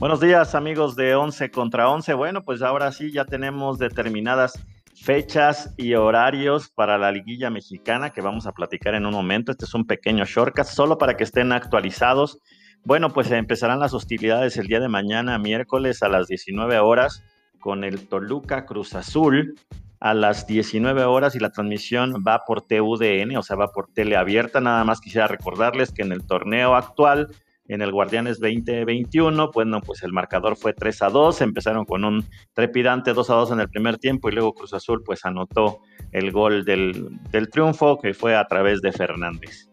Buenos días amigos de 11 contra 11. Bueno, pues ahora sí ya tenemos determinadas fechas y horarios para la liguilla mexicana que vamos a platicar en un momento. Este es un pequeño shortcut solo para que estén actualizados. Bueno, pues empezarán las hostilidades el día de mañana, miércoles a las 19 horas, con el Toluca Cruz Azul a las 19 horas y la transmisión va por TUDN, o sea, va por tele abierta. Nada más quisiera recordarles que en el torneo actual en el Guardianes 2021, bueno, pues el marcador fue 3 a 2, empezaron con un trepidante 2 a 2 en el primer tiempo y luego Cruz Azul pues anotó el gol del, triunfo que fue a través de Fernández.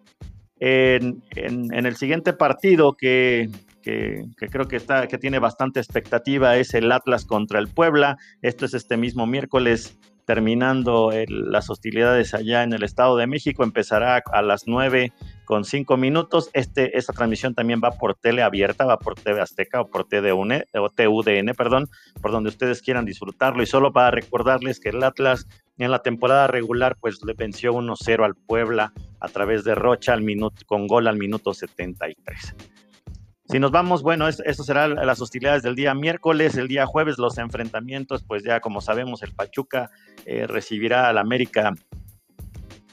En, el siguiente partido que, creo que, está, que tiene bastante expectativa es el Atlas contra el Puebla. Esto es este mismo miércoles terminando las hostilidades allá en el Estado de México. Empezará a las 9 con 5 minutos. Este, esta transmisión también va por tele abierta, va por TV Azteca o por TUDN, o TUDN, perdón, por donde ustedes quieran disfrutarlo. Y solo para recordarles que el Atlas en la temporada regular pues le venció 1-0 al Puebla a través de Rocha al minuto, con gol al minuto 73. Si nos vamos, bueno, eso será las hostilidades del día miércoles, el día jueves los enfrentamientos, pues ya como sabemos el Pachuca eh, recibirá al América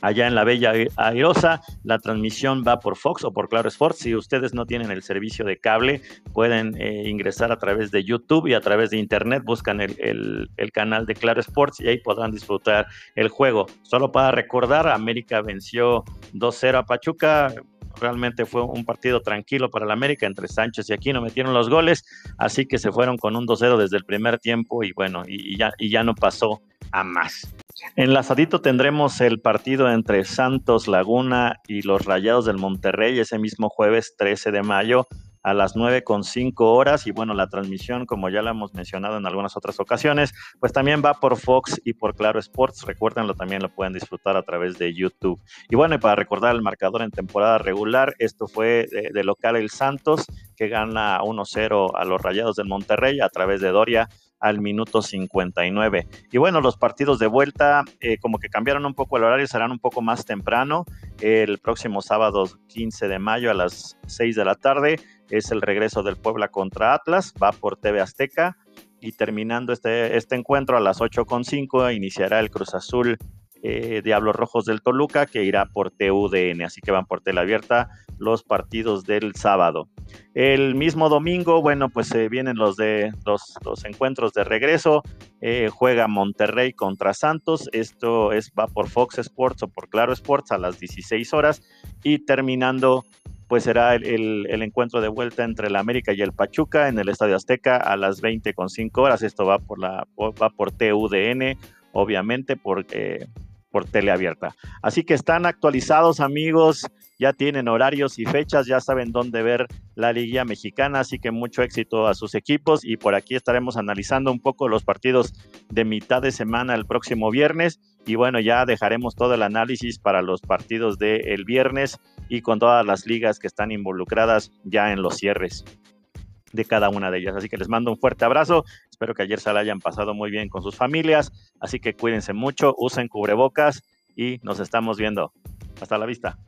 allá en la Bella Airosa. La transmisión va por Fox o por Claro Sports. Si ustedes no tienen el servicio de cable, pueden eh, ingresar a través de YouTube y a través de Internet, buscan el, el, canal de Claro Sports y ahí podrán disfrutar el juego. Solo para recordar, América venció 2-0 a Pachuca realmente fue un partido tranquilo para el América, entre Sánchez y Aquino metieron los goles, así que se fueron con un 2-0 desde el primer tiempo y bueno, y, ya, y ya no pasó a más. Enlazadito tendremos el partido entre Santos Laguna y los Rayados del Monterrey ese mismo jueves 13 de mayo a las 9 con 5 horas y bueno, la transmisión, como ya la hemos mencionado en algunas otras ocasiones, pues también va por Fox y por Claro Sports, recuérdenlo, también lo pueden disfrutar a través de YouTube. Y bueno, y para recordar el marcador en temporada regular, esto fue de, local el Santos, que gana 1-0 a los Rayados del Monterrey a través de Doria al minuto 59. Y bueno, los partidos de vuelta eh, como que cambiaron un poco el horario, serán un poco más temprano. El próximo sábado 15 de mayo a las 6 de la tarde es el regreso del Puebla contra Atlas, va por TV Azteca y terminando este, este encuentro a las 8.5 iniciará el Cruz Azul eh, Diablos Rojos del Toluca que irá por TUDN, así que van por tele abierta los partidos del sábado. El mismo domingo, bueno, pues se vienen los de los, encuentros de regreso. Eh, juega Monterrey contra Santos. Esto es va por Fox Sports o por Claro Sports a las 16 horas y terminando pues será el, encuentro de vuelta entre el América y el Pachuca en el Estadio Azteca a las 20 con 5 horas. Esto va por la va por TUDN, obviamente, por teleabierta. Así que están actualizados amigos, ya tienen horarios y fechas, ya saben dónde ver la Liga Mexicana, así que mucho éxito a sus equipos y por aquí estaremos analizando un poco los partidos de mitad de semana el próximo viernes y bueno, ya dejaremos todo el análisis para los partidos del viernes y con todas las ligas que están involucradas ya en los cierres de cada una de ellas. Así que les mando un fuerte abrazo. Espero que ayer se la hayan pasado muy bien con sus familias. Así que cuídense mucho, usen cubrebocas y nos estamos viendo. Hasta la vista.